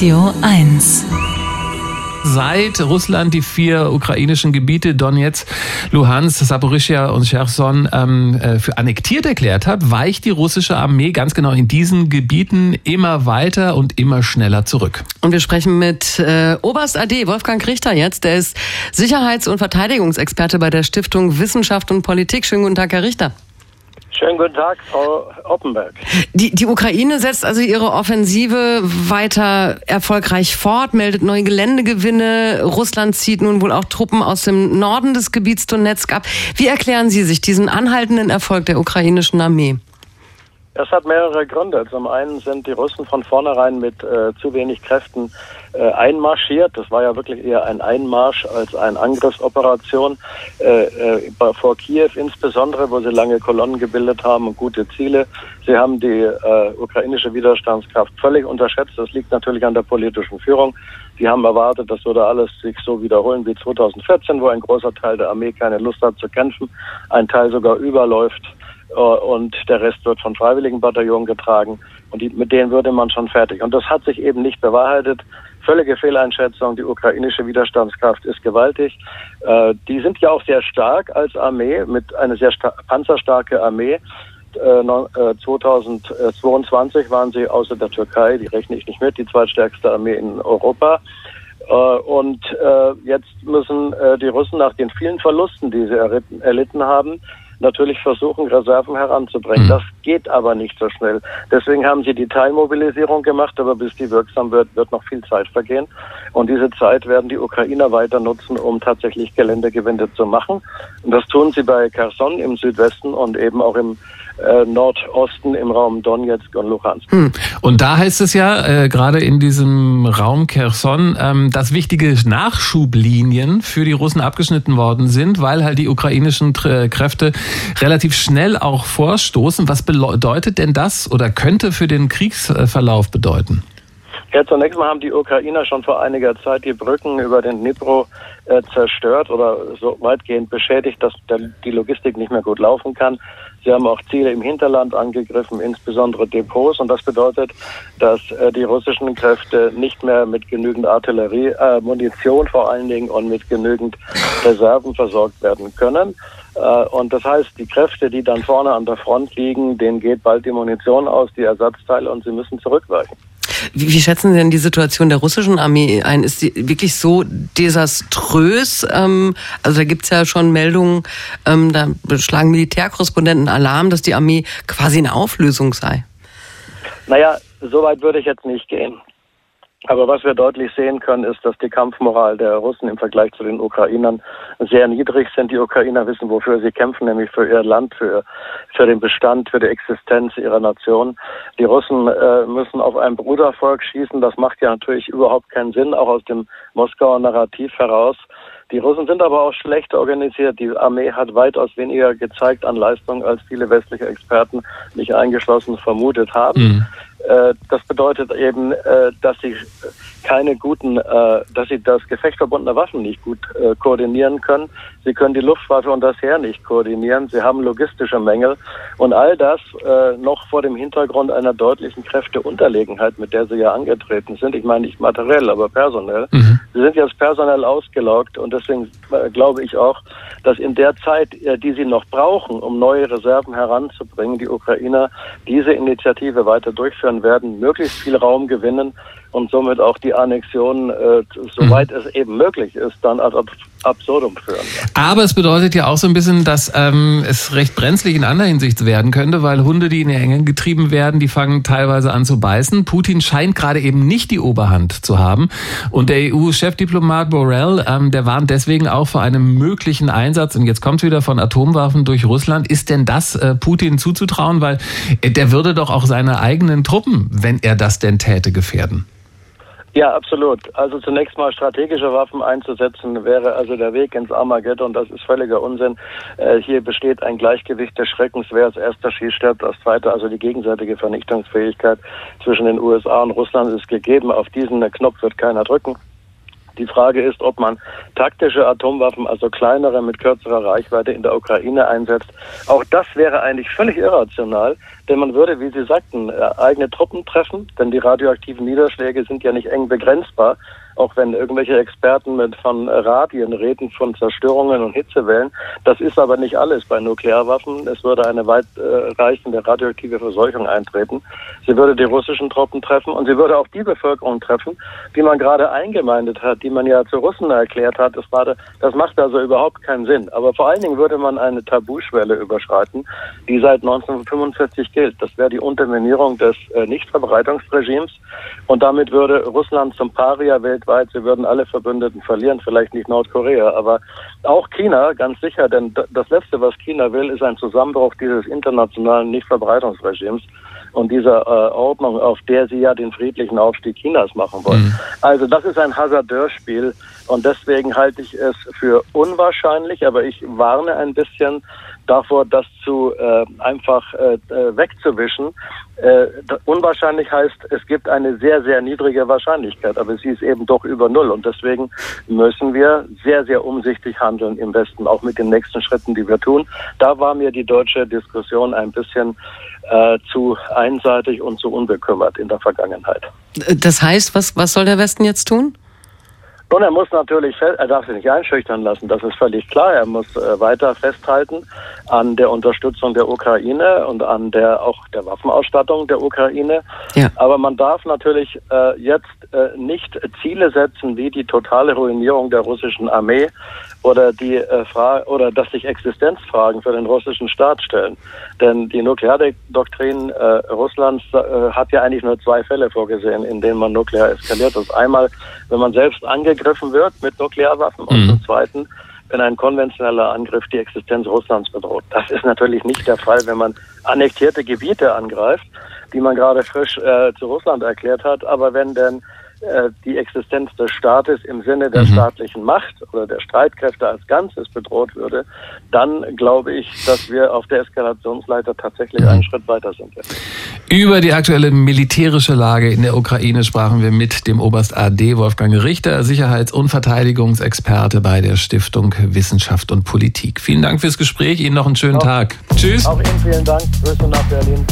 Radio 1 seit Russland die vier ukrainischen Gebiete Donetsk, Luhansk, Saporischia und Cherson ähm, äh, für annektiert erklärt hat, weicht die russische Armee ganz genau in diesen Gebieten immer weiter und immer schneller zurück. Und wir sprechen mit äh, Oberst AD Wolfgang Richter jetzt. Der ist Sicherheits- und Verteidigungsexperte bei der Stiftung Wissenschaft und Politik. Schönen guten Tag, Herr Richter. Schönen guten Tag, Frau Oppenberg. Die, die Ukraine setzt also ihre Offensive weiter erfolgreich fort, meldet neue Geländegewinne. Russland zieht nun wohl auch Truppen aus dem Norden des Gebiets Donetsk ab. Wie erklären Sie sich diesen anhaltenden Erfolg der ukrainischen Armee? Das hat mehrere Gründe. Zum einen sind die Russen von vornherein mit äh, zu wenig Kräften äh, einmarschiert. Das war ja wirklich eher ein Einmarsch als eine Angriffsoperation äh, äh, vor Kiew insbesondere, wo sie lange Kolonnen gebildet haben und gute Ziele. Sie haben die äh, ukrainische Widerstandskraft völlig unterschätzt. Das liegt natürlich an der politischen Führung. Die haben erwartet, das würde alles sich so wiederholen wie 2014, wo ein großer Teil der Armee keine Lust hat zu kämpfen, ein Teil sogar überläuft und der Rest wird von Freiwilligenbataillonen getragen und die, mit denen würde man schon fertig. Und das hat sich eben nicht bewahrheitet. Völlige Fehleinschätzung. Die ukrainische Widerstandskraft ist gewaltig. Äh, die sind ja auch sehr stark als Armee, mit einer sehr panzerstarke Armee. Äh, 2022 äh, waren sie außer der Türkei, die rechne ich nicht mit, die zweitstärkste Armee in Europa. Äh, und äh, jetzt müssen die Russen nach den vielen Verlusten, die sie erlitten haben, natürlich versuchen, Reserven heranzubringen. Mhm. Das geht aber nicht so schnell. Deswegen haben sie die Teilmobilisierung gemacht, aber bis die wirksam wird, wird noch viel Zeit vergehen. Und diese Zeit werden die Ukrainer weiter nutzen, um tatsächlich Geländegewinde zu machen. Und das tun sie bei Kherson im Südwesten und eben auch im äh, Nordosten im Raum Donetsk und Luhansk. Hm. Und da heißt es ja, äh, gerade in diesem Raum Kherson, ähm, dass wichtige Nachschublinien für die Russen abgeschnitten worden sind, weil halt die ukrainischen Tr Kräfte relativ schnell auch vorstoßen. Was bedeutet denn das oder könnte für den Kriegsverlauf bedeuten? Ja, zunächst mal haben die Ukrainer schon vor einiger Zeit die Brücken über den Dnipro äh, zerstört oder so weitgehend beschädigt, dass der, die Logistik nicht mehr gut laufen kann. Sie haben auch Ziele im Hinterland angegriffen, insbesondere Depots. Und das bedeutet, dass äh, die russischen Kräfte nicht mehr mit genügend Artillerie, äh, Munition vor allen Dingen und mit genügend Reserven versorgt werden können. Äh, und das heißt, die Kräfte, die dann vorne an der Front liegen, denen geht bald die Munition aus, die Ersatzteile und sie müssen zurückweichen. Wie, wie, schätzen Sie denn die Situation der russischen Armee ein? Ist sie wirklich so desaströs? Ähm, also da gibt's ja schon Meldungen, ähm, da schlagen Militärkorrespondenten Alarm, dass die Armee quasi eine Auflösung sei. Naja, so weit würde ich jetzt nicht gehen. Aber was wir deutlich sehen können, ist, dass die Kampfmoral der Russen im Vergleich zu den Ukrainern sehr niedrig sind. Die Ukrainer wissen, wofür sie kämpfen, nämlich für ihr Land, für, für den Bestand, für die Existenz ihrer Nation. Die Russen äh, müssen auf ein Brudervolk schießen. Das macht ja natürlich überhaupt keinen Sinn, auch aus dem Moskauer Narrativ heraus. Die Russen sind aber auch schlecht organisiert. Die Armee hat weitaus weniger gezeigt an Leistung, als viele westliche Experten, mich eingeschlossen, vermutet haben. Mhm. Äh, das bedeutet eben, äh, dass sie keine guten, äh, dass sie das Gefecht verbundener Waffen nicht gut koordinieren können. Sie können die Luftwaffe und das Heer nicht koordinieren. Sie haben logistische Mängel und all das noch vor dem Hintergrund einer deutlichen Kräfteunterlegenheit, mit der sie ja angetreten sind. Ich meine nicht materiell, aber personell. Mhm. Sie sind jetzt personell ausgelaugt und deswegen glaube ich auch, dass in der Zeit, die sie noch brauchen, um neue Reserven heranzubringen, die Ukrainer diese Initiative weiter durchführen werden, möglichst viel Raum gewinnen und somit auch die Annexion, äh, soweit mhm. es eben möglich ist, dann ad absurdum führen. Aber es bedeutet ja auch so ein bisschen, dass ähm, es recht brenzlig in anderer Hinsicht werden könnte, weil Hunde, die in die Enge getrieben werden, die fangen teilweise an zu beißen. Putin scheint gerade eben nicht die Oberhand zu haben. Und der EU-Chefdiplomat Borrell, ähm, der warnt deswegen auch vor einem möglichen Einsatz, und jetzt kommt wieder von Atomwaffen durch Russland. Ist denn das äh, Putin zuzutrauen? Weil äh, der würde doch auch seine eigenen Truppen, wenn er das denn täte, gefährden. Ja, absolut. Also zunächst mal strategische Waffen einzusetzen wäre also der Weg ins Armageddon. Das ist völliger Unsinn. Äh, hier besteht ein Gleichgewicht des Schreckens. Wer als erster schießt, stirbt als zweiter. Also die gegenseitige Vernichtungsfähigkeit zwischen den USA und Russland ist gegeben. Auf diesen Knopf wird keiner drücken. Die Frage ist, ob man taktische Atomwaffen, also kleinere mit kürzerer Reichweite in der Ukraine einsetzt. Auch das wäre eigentlich völlig irrational, denn man würde, wie Sie sagten, äh, eigene Truppen treffen, denn die radioaktiven Niederschläge sind ja nicht eng begrenzbar auch wenn irgendwelche Experten mit von Radien reden, von Zerstörungen und Hitzewellen. Das ist aber nicht alles bei Nuklearwaffen. Es würde eine weitreichende radioaktive Verseuchung eintreten. Sie würde die russischen Truppen treffen und sie würde auch die Bevölkerung treffen, die man gerade eingemeindet hat, die man ja zu Russen erklärt hat. Das, war, das macht also überhaupt keinen Sinn. Aber vor allen Dingen würde man eine Tabuschwelle überschreiten, die seit 1945 gilt. Das wäre die Unterminierung des äh, Nichtverbreitungsregimes und damit würde Russland zum Paria weltweit weltweit. Sie würden alle Verbündeten verlieren, vielleicht nicht Nordkorea, aber auch China, ganz sicher, denn das Letzte, was China will, ist ein Zusammenbruch dieses internationalen Nichtverbreitungsregimes und dieser äh, Ordnung, auf der sie ja den friedlichen Aufstieg Chinas machen wollen. Mhm. Also das ist ein Hasardeurspiel und deswegen halte ich es für unwahrscheinlich, aber ich warne ein bisschen davor, das zu äh, einfach äh, äh wegzuwischen. Äh, unwahrscheinlich heißt, es gibt eine sehr, sehr niedrige Wahrscheinlichkeit, aber sie ist eben doch über Null. Und deswegen müssen wir sehr, sehr umsichtig handeln im Westen, auch mit den nächsten Schritten, die wir tun. Da war mir die deutsche Diskussion ein bisschen äh, zu einseitig und zu unbekümmert in der Vergangenheit. Das heißt, was, was soll der Westen jetzt tun? Nun, er muss natürlich, er darf sich nicht einschüchtern lassen, das ist völlig klar. Er muss äh, weiter festhalten an der Unterstützung der Ukraine und an der auch der Waffenausstattung der Ukraine. Ja. Aber man darf natürlich äh, jetzt äh, nicht Ziele setzen wie die totale Ruinierung der russischen Armee oder die äh, Frage oder dass sich Existenzfragen für den russischen Staat stellen. Denn die Nukleardoktrin äh, Russlands hat ja eigentlich nur zwei Fälle vorgesehen, in denen man nuklear eskaliert. Das einmal, wenn man selbst angegriffen wird mit Nuklearwaffen mhm. und zum Zweiten, wenn ein konventioneller Angriff die Existenz Russlands bedroht. Das ist natürlich nicht der Fall, wenn man annektierte Gebiete angreift, die man gerade frisch äh, zu Russland erklärt hat. Aber wenn denn äh, die Existenz des Staates im Sinne der mhm. staatlichen Macht oder der Streitkräfte als Ganzes bedroht würde, dann glaube ich, dass wir auf der Eskalationsleiter tatsächlich mhm. einen Schritt weiter sind. Über die aktuelle militärische Lage in der Ukraine sprachen wir mit dem Oberst AD Wolfgang Richter, Sicherheits- und Verteidigungsexperte bei der Stiftung Wissenschaft und Politik. Vielen Dank fürs Gespräch. Ihnen noch einen schönen auch, Tag. Tschüss. Auch Ihnen vielen Dank. Grüße nach Berlin.